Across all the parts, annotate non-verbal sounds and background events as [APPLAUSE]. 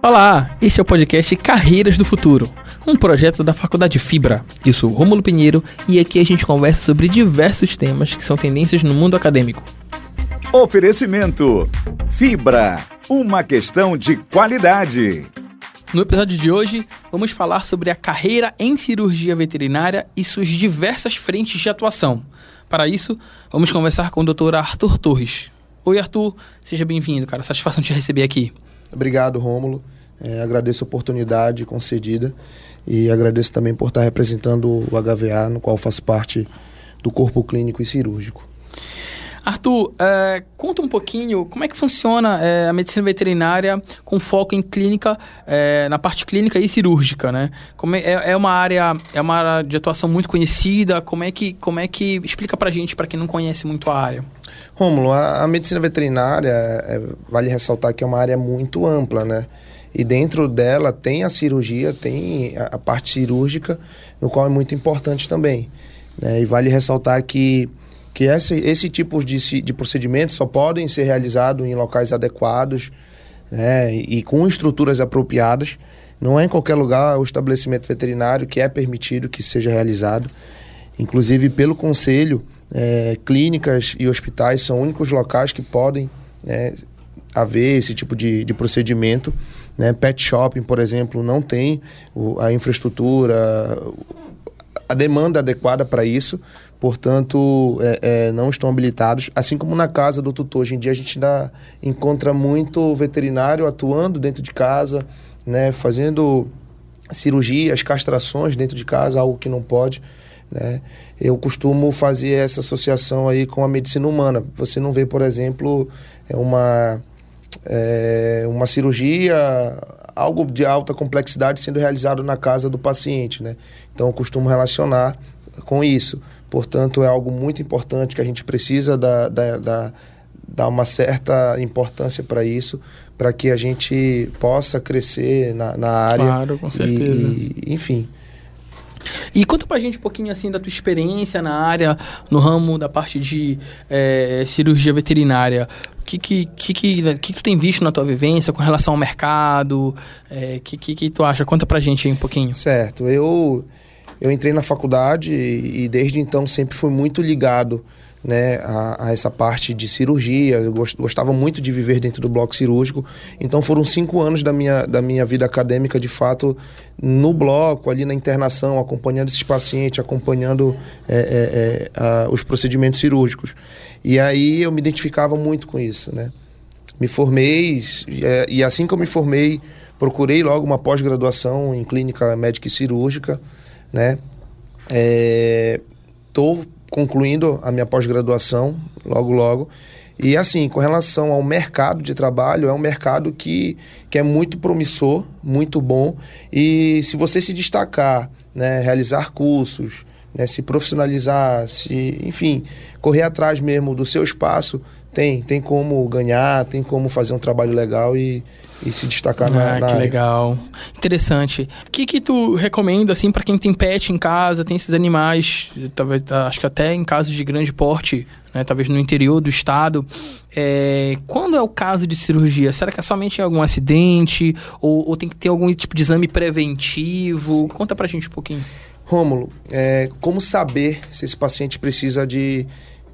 Olá, este é o podcast Carreiras do Futuro, um projeto da Faculdade Fibra. Eu sou Rômulo Pinheiro e aqui a gente conversa sobre diversos temas que são tendências no mundo acadêmico. Oferecimento Fibra, uma questão de qualidade. No episódio de hoje, vamos falar sobre a carreira em cirurgia veterinária e suas diversas frentes de atuação. Para isso, vamos conversar com o Dr. Arthur Torres. Oi, Arthur, seja bem-vindo, cara. Satisfação te receber aqui. Obrigado, Rômulo. É, agradeço a oportunidade concedida e agradeço também por estar representando o HVA, no qual faço parte do corpo clínico e cirúrgico. Arthur, é, conta um pouquinho como é que funciona é, a medicina veterinária com foco em clínica, é, na parte clínica e cirúrgica, né? Como é, é, uma área, é uma área de atuação muito conhecida. Como é que, como é que explica para gente, para quem não conhece muito a área? Rômulo, a, a medicina veterinária, é, vale ressaltar que é uma área muito ampla, né? E dentro dela tem a cirurgia, tem a, a parte cirúrgica, no qual é muito importante também. Né? E vale ressaltar que que esse, esse tipo de, de procedimentos só podem ser realizados em locais adequados né, e com estruturas apropriadas. Não é em qualquer lugar o estabelecimento veterinário que é permitido que seja realizado. Inclusive, pelo conselho, é, clínicas e hospitais são únicos locais que podem né, haver esse tipo de, de procedimento. Né? Pet shopping, por exemplo, não tem a infraestrutura, a demanda adequada para isso portanto, é, é, não estão habilitados. Assim como na casa do tutor, hoje em dia a gente ainda encontra muito veterinário atuando dentro de casa, né, fazendo cirurgias, castrações dentro de casa, algo que não pode. Né? Eu costumo fazer essa associação aí com a medicina humana. Você não vê, por exemplo, é uma, é, uma cirurgia, algo de alta complexidade sendo realizado na casa do paciente. Né? Então, eu costumo relacionar com isso. Portanto, é algo muito importante que a gente precisa dar, dar, dar, dar uma certa importância para isso, para que a gente possa crescer na, na área. Claro, com certeza. E, enfim. E conta pra gente um pouquinho assim da tua experiência na área, no ramo da parte de é, cirurgia veterinária. O que que, que, que, que, tu tem visto na tua vivência com relação ao mercado? O é, que, que, que tu acha? Conta pra gente aí um pouquinho. Certo. Eu eu entrei na faculdade e, e desde então sempre fui muito ligado né, a, a, essa parte de cirurgia. Eu gostava muito de viver dentro do bloco cirúrgico. Então foram cinco anos da minha, da minha vida acadêmica, de fato, no bloco, ali na internação, acompanhando esses pacientes, acompanhando é, é, é, a, os procedimentos cirúrgicos. E aí eu me identificava muito com isso, né? Me formei é, e assim que eu me formei, procurei logo uma pós-graduação em clínica médica e cirúrgica né? É, concluindo a minha pós-graduação logo logo. E assim, com relação ao mercado de trabalho, é um mercado que, que é muito promissor, muito bom. E se você se destacar, né, realizar cursos, né, se profissionalizar, se, enfim, correr atrás mesmo do seu espaço, tem, tem como ganhar, tem como fazer um trabalho legal e, e se destacar na, ah, na que área. legal. Interessante. O que que tu recomenda, assim, para quem tem pet em casa, tem esses animais, talvez, acho que até em casos de grande porte, né, talvez no interior do estado, é, quando é o caso de cirurgia? Será que é somente algum acidente ou, ou tem que ter algum tipo de exame preventivo? Sim. Conta pra gente um pouquinho. Rômulo, é, como saber se esse paciente precisa de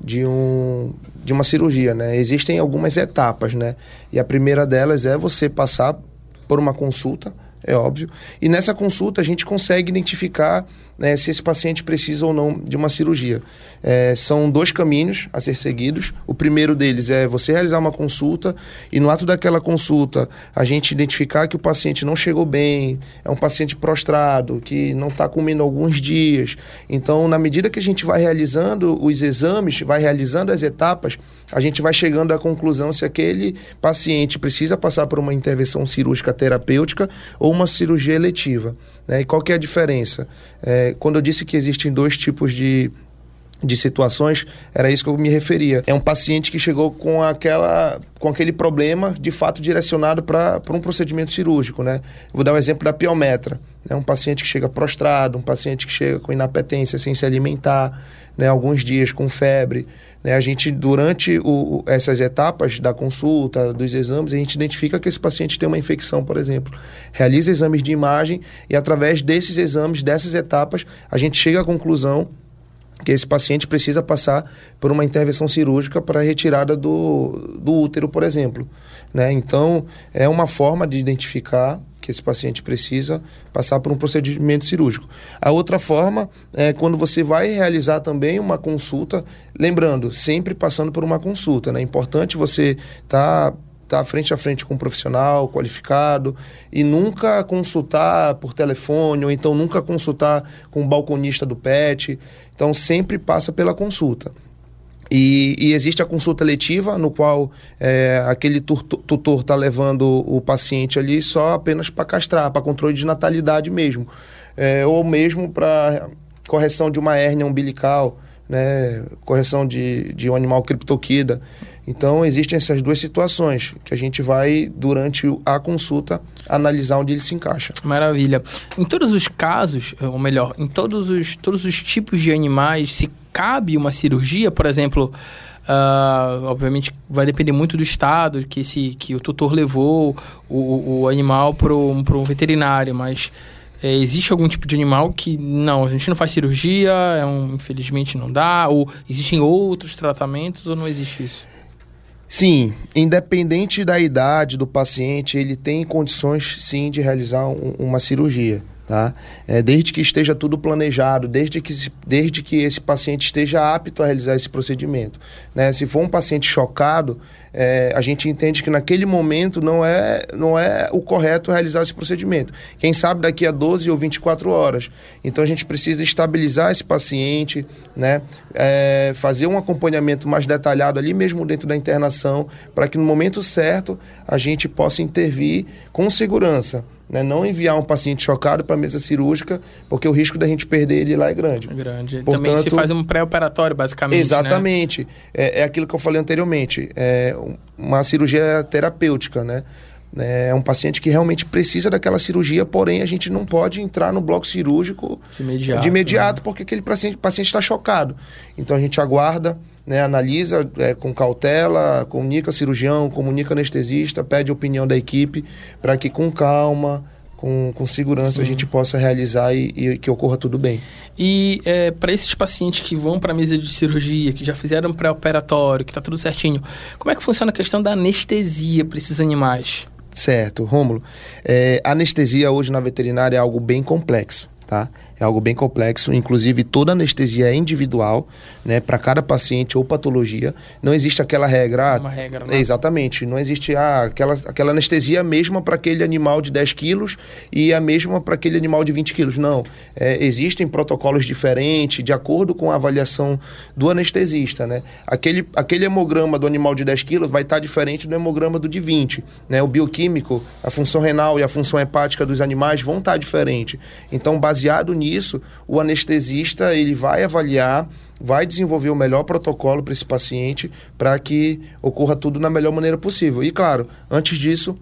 de, um, de uma cirurgia, né? Existem algumas etapas, né? E a primeira delas é você passar por uma consulta, é óbvio. E nessa consulta a gente consegue identificar né, se esse paciente precisa ou não de uma cirurgia. É, são dois caminhos a ser seguidos. O primeiro deles é você realizar uma consulta e no ato daquela consulta a gente identificar que o paciente não chegou bem, é um paciente prostrado, que não está comendo alguns dias. Então, na medida que a gente vai realizando os exames, vai realizando as etapas, a gente vai chegando à conclusão se aquele paciente precisa passar por uma intervenção cirúrgica terapêutica ou uma cirurgia eletiva. Né? E qual que é a diferença? É, quando eu disse que existem dois tipos de, de situações, era isso que eu me referia. É um paciente que chegou com, aquela, com aquele problema, de fato, direcionado para um procedimento cirúrgico. Né? Vou dar um exemplo da piometra. É um paciente que chega prostrado, um paciente que chega com inapetência sem se alimentar, né, alguns dias com febre. Né, a gente, durante o, essas etapas da consulta, dos exames, a gente identifica que esse paciente tem uma infecção, por exemplo. Realiza exames de imagem e, através desses exames, dessas etapas, a gente chega à conclusão que esse paciente precisa passar por uma intervenção cirúrgica para retirada do, do útero, por exemplo. Né? Então, é uma forma de identificar que esse paciente precisa passar por um procedimento cirúrgico. A outra forma é quando você vai realizar também uma consulta, lembrando, sempre passando por uma consulta. Né? É importante você estar. Tá estar tá frente a frente com um profissional qualificado e nunca consultar por telefone ou então nunca consultar com um balconista do PET. Então sempre passa pela consulta. E, e, existe a consulta letiva, no qual é, aquele tutor está levando o paciente ali só apenas para castrar, para controle de natalidade mesmo. É, ou mesmo para correção de uma hérnia umbilical, né, correção de, de um animal criptoquida. Então, existem essas duas situações que a gente vai, durante a consulta, analisar onde ele se encaixa. Maravilha. Em todos os casos, ou melhor, em todos os, todos os tipos de animais, se cabe uma cirurgia, por exemplo, uh, obviamente vai depender muito do estado que, esse, que o tutor levou o, o animal para um veterinário, mas é, existe algum tipo de animal que não, a gente não faz cirurgia, é um, infelizmente não dá, ou existem outros tratamentos ou não existe isso? Sim, independente da idade do paciente, ele tem condições sim de realizar um, uma cirurgia tá? É, desde que esteja tudo planejado, desde que, desde que esse paciente esteja apto a realizar esse procedimento. Né? Se for um paciente chocado, é, a gente entende que naquele momento não é, não é o correto realizar esse procedimento. Quem sabe daqui a 12 ou 24 horas. Então a gente precisa estabilizar esse paciente, né? É, fazer um acompanhamento mais detalhado ali mesmo dentro da internação, para que no momento certo a gente possa intervir com segurança. Né? Não enviar um paciente chocado para a mesa cirúrgica, porque o risco da gente perder ele lá é grande. É grande. Portanto, Também se faz um pré-operatório, basicamente. Né? Exatamente. Né? É, é aquilo que eu falei anteriormente. É uma cirurgia terapêutica, né? É um paciente que realmente precisa daquela cirurgia, porém a gente não pode entrar no bloco cirúrgico de imediato, de imediato né? porque aquele paciente está chocado. Então a gente aguarda, né, analisa é, com cautela, comunica cirurgião, comunica anestesista, pede a opinião da equipe para que com calma, com, com segurança, Sim. a gente possa realizar e, e, que ocorra tudo bem. E é, para esses pacientes que vão para a mesa de cirurgia, que já fizeram pré-operatório, que está tudo certinho, como é que funciona a questão da anestesia para esses animais? Certo, Rômulo. É, anestesia hoje na veterinária é algo bem complexo, tá? É algo bem complexo, inclusive toda anestesia é individual, né, para cada paciente ou patologia. Não existe aquela regra. Ah, Uma regra, né? Exatamente. Não existe ah, aquela, aquela anestesia mesma para aquele animal de 10 quilos e a mesma para aquele animal de 20 quilos. Não. É, existem protocolos diferentes de acordo com a avaliação do anestesista, né? Aquele, aquele hemograma do animal de 10 quilos vai estar tá diferente do hemograma do de 20. Né? O bioquímico, a função renal e a função hepática dos animais vão estar tá diferentes. Então, baseado nisso, nisso, o anestesista ele vai avaliar, vai desenvolver o melhor protocolo para esse paciente para que ocorra tudo na melhor maneira possível. E claro, antes disso,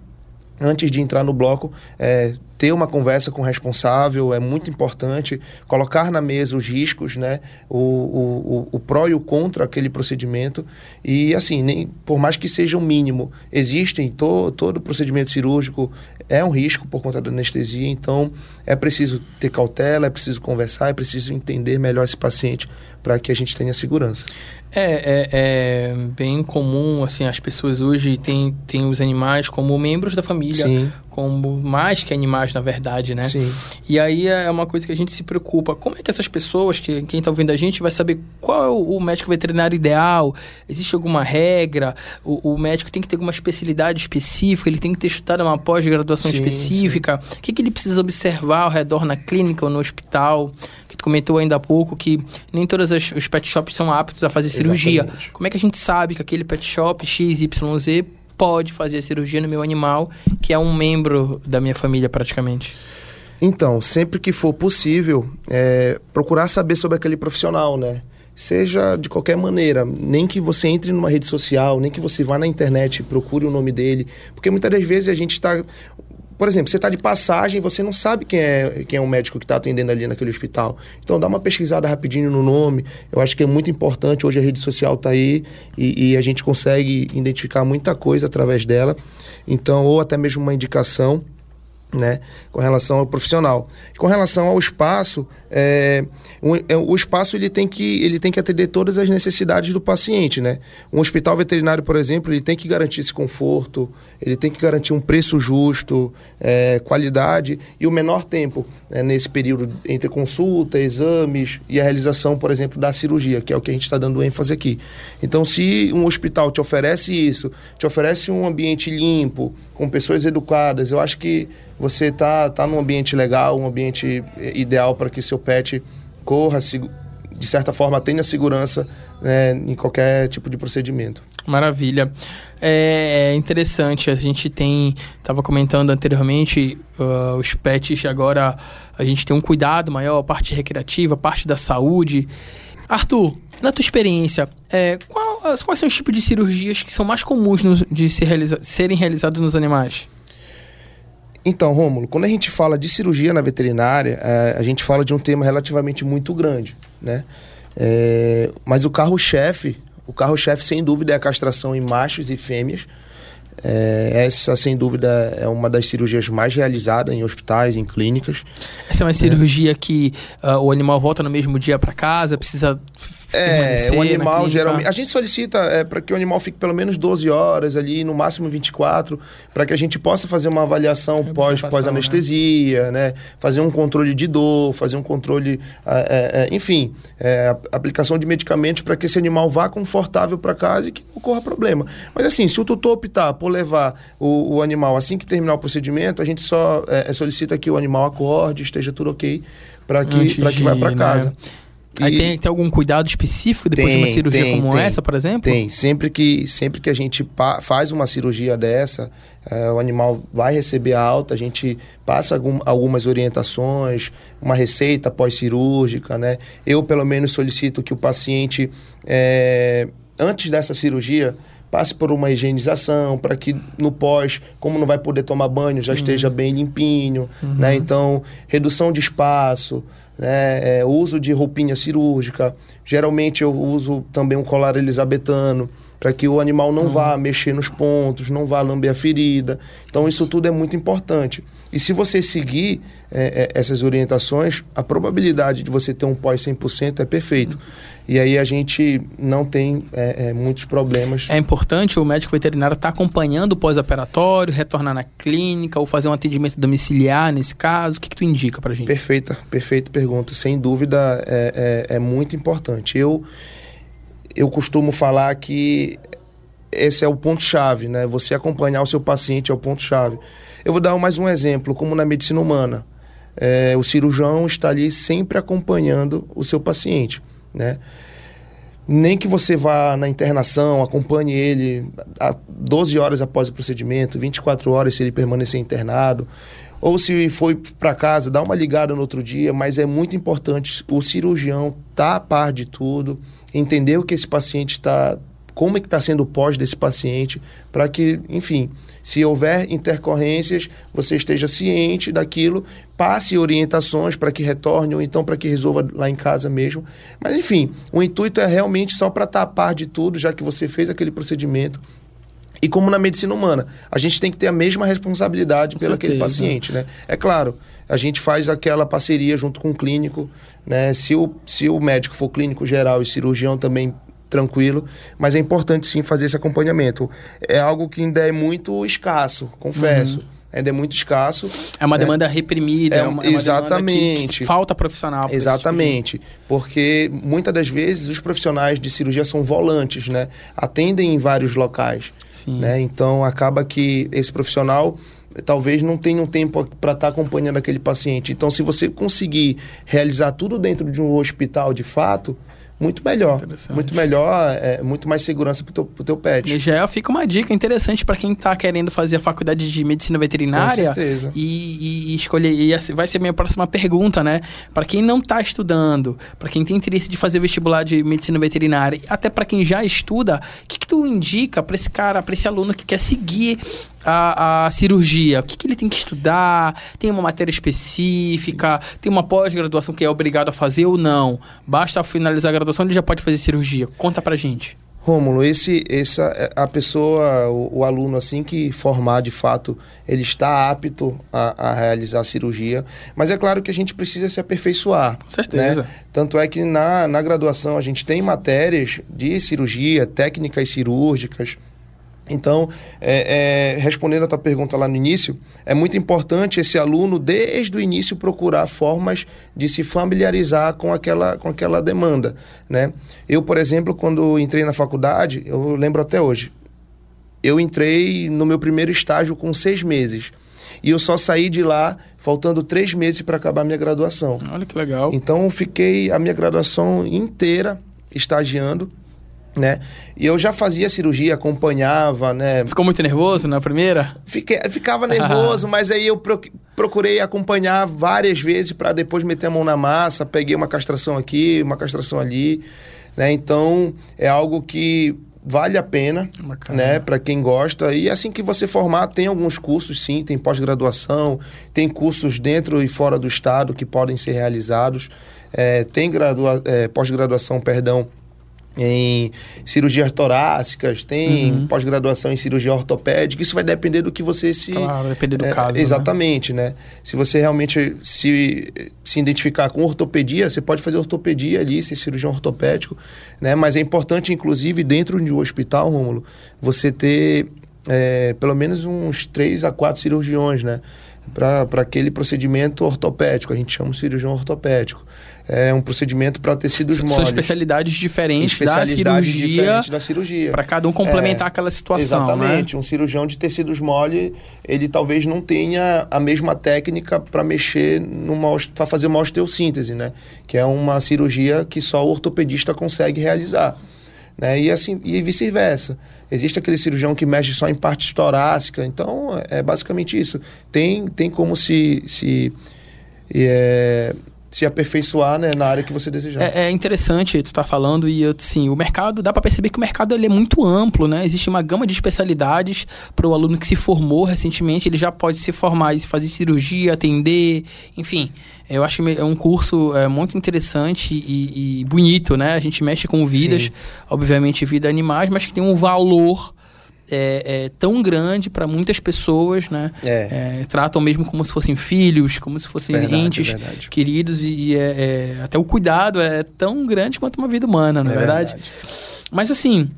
antes de entrar no bloco, é, ter uma conversa com o responsável é muito importante, colocar na mesa os riscos, né? O, o, o, pró e o contra aquele procedimento. E assim, nem, por mais que seja um mínimo, existem, to, todo procedimento cirúrgico é um risco por conta da anestesia, então é preciso ter cautela, é preciso conversar, é preciso entender melhor esse paciente para que a gente tenha segurança. É, é, é, bem comum, assim, as pessoas hoje têm, têm os animais como membros da família, Sim. Como mais que animais, na verdade, né? Sim. E aí é uma coisa que a gente se preocupa. Como é que essas pessoas, que quem está ouvindo a gente, vai saber qual é o, médico veterinário ideal? Existe alguma regra? O, o, médico tem que ter alguma especialidade específica? Ele tem que ter estudado uma pós-graduação específica? Sim. O que, que ele precisa observar ao redor na clínica ou no hospital? Que tu comentou ainda há pouco que nem todos os pet shops são aptos a fazer cirurgia. Exatamente. Como é que a gente sabe que aquele pet shop XYZ pode fazer a cirurgia no meu animal, que é um membro da minha família praticamente? Então, sempre que for possível, é, procurar saber sobre aquele profissional, né? Seja de qualquer maneira, nem que você entre numa rede social, nem que você vá na internet e procure o nome dele, porque muitas das vezes a gente está por exemplo, você está de passagem, você não sabe quem é, quem é o médico que está atendendo ali naquele hospital. Então dá uma pesquisada rapidinho no nome. Eu acho que é muito importante. Hoje a rede social está aí e, e a gente consegue identificar muita coisa através dela. Então, ou até mesmo uma indicação né, com relação ao profissional. Com relação ao espaço, é, é, o espaço ele tem, que, ele tem que atender todas as necessidades do paciente. Né? Um hospital veterinário, por exemplo, ele tem que garantir esse conforto, ele tem que garantir um preço justo, é, qualidade e o menor tempo né, nesse período entre consulta, exames e a realização, por exemplo, da cirurgia, que é o que a gente está dando ênfase aqui. Então, se um hospital te oferece isso, te oferece um ambiente limpo, com pessoas educadas, eu acho que você está tá num ambiente legal, um ambiente eh, ideal para que seu pet corra, de certa forma tenha segurança né, em qualquer tipo de procedimento. Maravilha. É interessante, a gente tem, estava comentando anteriormente, uh, os pets agora a gente tem um cuidado maior, a parte recreativa, a parte da saúde. Arthur, na tua experiência, é, qual, quais são os tipos de cirurgias que são mais comuns no, de se realiza, serem realizados nos animais? Então, Rômulo, quando a gente fala de cirurgia na veterinária, é, a gente fala de um tema relativamente muito grande, né? É, mas o carro-chefe, o carro-chefe sem dúvida é a castração em machos e fêmeas. É, essa, sem dúvida, é uma das cirurgias mais realizadas em hospitais, em clínicas. Essa é uma cirurgia que uh, o animal volta no mesmo dia para casa, precisa é, o animal geralmente. A gente solicita é, para que o animal fique pelo menos 12 horas ali, no máximo 24, para que a gente possa fazer uma avaliação pós, pós anestesia, né? né? Fazer um controle de dor, fazer um controle, é, é, enfim, é, aplicação de medicamentos para que esse animal vá confortável para casa e que não ocorra problema. Mas assim, se o tutor optar por levar o, o animal assim que terminar o procedimento, a gente só é, solicita que o animal acorde, esteja tudo ok para que, pra que vá para casa. Né? Aí tem, tem algum cuidado específico depois tem, de uma cirurgia tem, como tem, essa, por exemplo? Tem. Sempre que, sempre que a gente faz uma cirurgia dessa, é, o animal vai receber alta, a gente passa algum, algumas orientações, uma receita pós-cirúrgica, né? Eu, pelo menos, solicito que o paciente, é, antes dessa cirurgia, passe por uma higienização, para que no pós, como não vai poder tomar banho, já uhum. esteja bem limpinho, uhum. né? Então, redução de espaço, né? É, uso de roupinha cirúrgica. Geralmente eu uso também um colar elisabetano para que o animal não uhum. vá mexer nos pontos, não vá lamber a ferida. Então isso tudo é muito importante. E se você seguir é, é, essas orientações, a probabilidade de você ter um pós 100% é perfeito. E aí a gente não tem é, é, muitos problemas. É importante o médico veterinário estar tá acompanhando o pós-operatório, retornar na clínica ou fazer um atendimento domiciliar nesse caso. O que, que tu indica para gente? Perfeita, perfeita pergunta. Sem dúvida é, é, é muito importante. Eu, eu costumo falar que esse é o ponto-chave, né? Você acompanhar o seu paciente é o ponto-chave. Eu vou dar mais um exemplo, como na medicina humana. É, o cirurgião está ali sempre acompanhando o seu paciente né? Nem que você vá na internação, acompanhe ele a 12 horas após o procedimento, 24 horas se ele permanecer internado, ou se foi para casa, dá uma ligada no outro dia, mas é muito importante o cirurgião estar tá a par de tudo, entender o que esse paciente está, como é que está sendo o pós desse paciente, para que, enfim, se houver intercorrências, você esteja ciente daquilo, passe orientações para que retorne ou então para que resolva lá em casa mesmo. Mas enfim, o intuito é realmente só para tapar de tudo, já que você fez aquele procedimento. E como na medicina humana, a gente tem que ter a mesma responsabilidade pelo aquele paciente, né? É claro, a gente faz aquela parceria junto com o clínico, né? Se o, se o médico for clínico geral e cirurgião também tranquilo, mas é importante sim fazer esse acompanhamento. É algo que ainda é muito escasso, confesso. Uhum. Ainda é muito escasso. É uma demanda é, reprimida, é, uma, é uma exatamente. Que, falta profissional. Exatamente. Tipo porque muitas das vezes os profissionais de cirurgia são volantes, né? Atendem em vários locais. Sim. Né? Então acaba que esse profissional talvez não tenha um tempo para estar tá acompanhando aquele paciente. Então, se você conseguir realizar tudo dentro de um hospital de fato, muito melhor. Muito melhor, é, muito mais segurança pro teu, pro teu pet. E já fica uma dica interessante para quem tá querendo fazer a faculdade de medicina veterinária. Com certeza. E, e, escolher. E vai ser a minha próxima pergunta, né? Para quem não tá estudando, para quem tem interesse de fazer vestibular de medicina veterinária, até para quem já estuda, o que, que tu indica para esse cara, para esse aluno que quer seguir a, a cirurgia? O que, que ele tem que estudar? Tem uma matéria específica? Tem uma pós-graduação que é obrigado a fazer ou não? Basta finalizar a graduação, ele já pode fazer cirurgia. Conta pra gente. Rômulo, esse, essa, a pessoa, o, o, aluno assim que formar de fato, ele está apto a, a, realizar a cirurgia, mas é claro que a gente precisa se aperfeiçoar. Com certeza. Né? Tanto é que na, na graduação a gente tem matérias de cirurgia, técnicas cirúrgicas, então, é, é, respondendo a tua pergunta lá no início, é muito importante esse aluno, desde o início, procurar formas de se familiarizar com aquela, com aquela demanda. Né? Eu, por exemplo, quando entrei na faculdade, eu lembro até hoje, eu entrei no meu primeiro estágio com seis meses. E eu só saí de lá faltando três meses para acabar minha graduação. Olha que legal. Então, fiquei a minha graduação inteira estagiando né? E eu já fazia cirurgia, acompanhava, né? Ficou muito nervoso na primeira? Fiquei, ficava [LAUGHS] nervoso, mas aí eu procurei acompanhar várias vezes para depois meter a mão na massa, peguei uma castração aqui, uma castração ali, né? Então, é algo que vale a pena, Bacana. né, para quem gosta. E assim que você formar, tem alguns cursos sim, tem pós-graduação, tem cursos dentro e fora do estado que podem ser realizados. É, tem é, pós-graduação, perdão, em cirurgias torácicas, tem uhum. pós-graduação em cirurgia ortopédica. Isso vai depender do que você se. Claro, depender do é, caso. Né? Exatamente, né? né? Se você realmente se, se identificar com ortopedia, você pode fazer ortopedia ali, ser cirurgião ortopédico, né? Mas é importante, inclusive, dentro de um hospital, Rômulo, você ter é, pelo menos uns três a quatro cirurgiões, né? Para aquele procedimento ortopédico, a gente chama de cirurgião ortopédico é um procedimento para tecidos moles. São especialidades diferentes especialidades da cirurgia. Diferentes da cirurgia. Para cada um complementar é, aquela situação. Né? Exatamente. Né? Um cirurgião de tecidos mole, ele talvez não tenha a mesma técnica para mexer numa para fazer uma osteossíntese, né? Que é uma cirurgia que só o ortopedista consegue realizar. Né? E assim e vice-versa. Existe aquele cirurgião que mexe só em parte torácica. Então, é basicamente isso. Tem, tem como se, se é, se aperfeiçoar né, na área que você desejar. É, é interessante tu estar tá falando e assim, o mercado, dá para perceber que o mercado ele é muito amplo, né? Existe uma gama de especialidades para o aluno que se formou recentemente, ele já pode se formar e fazer cirurgia, atender, enfim. Eu acho que é um curso é, muito interessante e, e bonito, né? A gente mexe com vidas, Sim. obviamente vida animais, mas que tem um valor é, é tão grande para muitas pessoas, né? É. É, tratam mesmo como se fossem filhos, como se fossem verdade, entes verdade. queridos e é, é, até o cuidado é tão grande quanto uma vida humana, não é, verdade? verdade? Mas assim,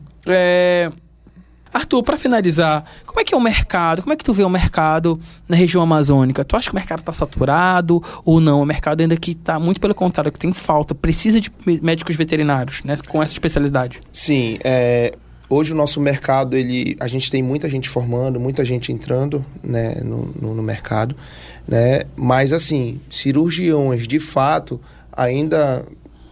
Arthur, para finalizar, como é que é o mercado? Como é que tu vê o mercado na região amazônica? Tu acha que o mercado está saturado ou não? O mercado ainda que está muito pelo contrário, que tem falta, precisa de médicos veterinários, né, com essa especialidade. Sim, é, Hoje o nosso mercado, ele, a gente tem muita gente formando, muita gente entrando né, no, no, no mercado, né? Mas assim, cirurgiões de fato ainda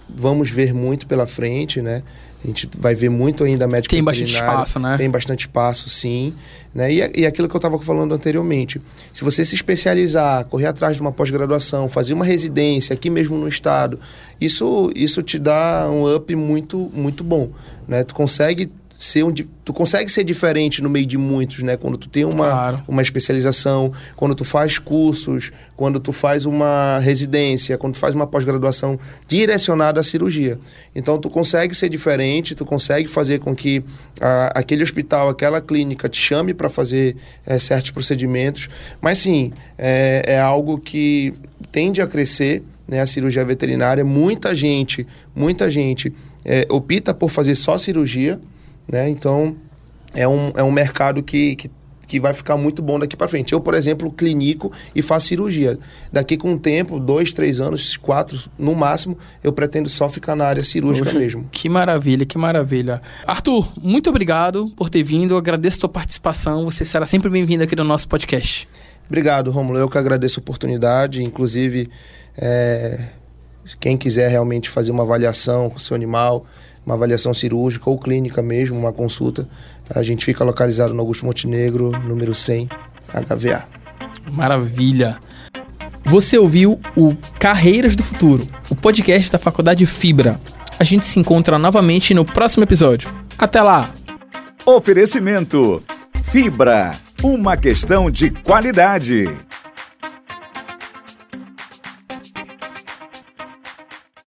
vamos ver muito pela frente, né? A gente vai ver muito ainda médico Tem bastante espaço, né? Tem bastante espaço, sim. Né? E, e aquilo que eu estava falando anteriormente. Se você se especializar, correr atrás de uma pós-graduação, fazer uma residência aqui mesmo no estado, isso, isso te dá um up muito, muito bom. Né? Tu consegue ser um, tu consegue ser diferente no meio de muitos, né? Quando tu tem uma, claro. uma especialização, quando tu faz cursos, quando tu faz uma residência, quando tu faz uma pós-graduação direcionada à cirurgia. Então tu consegue ser diferente, tu consegue fazer com que a, aquele hospital, aquela clínica te chame para fazer é, certos procedimentos. Mas sim, é, é algo que tende a crescer, né? A cirurgia veterinária, muita gente, muita gente é, opta por fazer só cirurgia né? Então, é um, é um mercado que, que, que vai ficar muito bom daqui para frente. Eu, por exemplo, clinico e faço cirurgia. Daqui com um tempo, dois, três anos, quatro, no máximo, eu pretendo só ficar na área cirúrgica Poxa, mesmo. Que maravilha, que maravilha. Arthur, muito obrigado por ter vindo. Eu agradeço a tua participação. Você será sempre bem-vindo aqui no nosso podcast. Obrigado, Romulo. Eu que agradeço a oportunidade. Inclusive, é, quem quiser realmente fazer uma avaliação com o seu animal, uma avaliação cirúrgica ou clínica mesmo, uma consulta, a gente fica localizado no Augusto Montenegro, número 100, HVA. Maravilha! Você ouviu o Carreiras do Futuro, o podcast da Faculdade Fibra. A gente se encontra novamente no próximo episódio. Até lá! Oferecimento Fibra Uma questão de qualidade.